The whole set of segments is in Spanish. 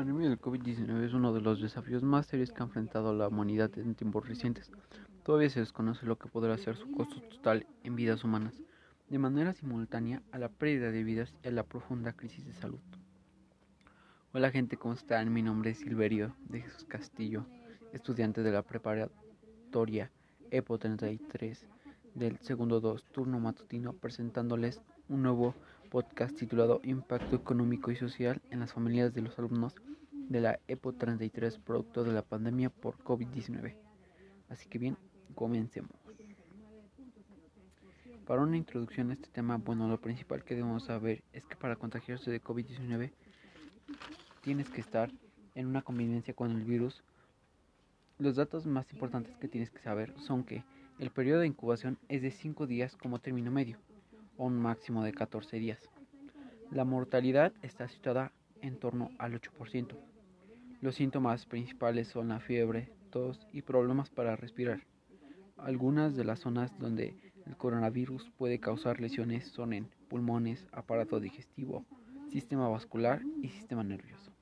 pandemia del COVID-19 es uno de los desafíos más serios que ha enfrentado la humanidad en tiempos recientes. Todavía se desconoce lo que podrá ser su costo total en vidas humanas, de manera simultánea a la pérdida de vidas y a la profunda crisis de salud. Hola gente, ¿cómo están? Mi nombre es Silverio de Jesús Castillo, estudiante de la preparatoria EPO 33 del segundo 2 turno matutino, presentándoles un nuevo podcast titulado Impacto económico y social en las familias de los alumnos de la EPO 33 producto de la pandemia por COVID-19. Así que bien, comencemos. Para una introducción a este tema, bueno, lo principal que debemos saber es que para contagiarse de COVID-19 tienes que estar en una convivencia con el virus. Los datos más importantes que tienes que saber son que el periodo de incubación es de 5 días como término medio un máximo de 14 días. La mortalidad está situada en torno al 8%. Los síntomas principales son la fiebre, tos y problemas para respirar. Algunas de las zonas donde el coronavirus puede causar lesiones son en pulmones, aparato digestivo, sistema vascular y sistema nervioso.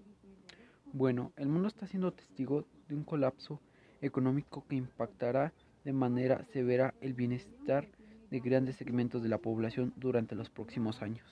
Bueno, el mundo está siendo testigo de un colapso económico que impactará de manera severa el bienestar de grandes segmentos de la población durante los próximos años.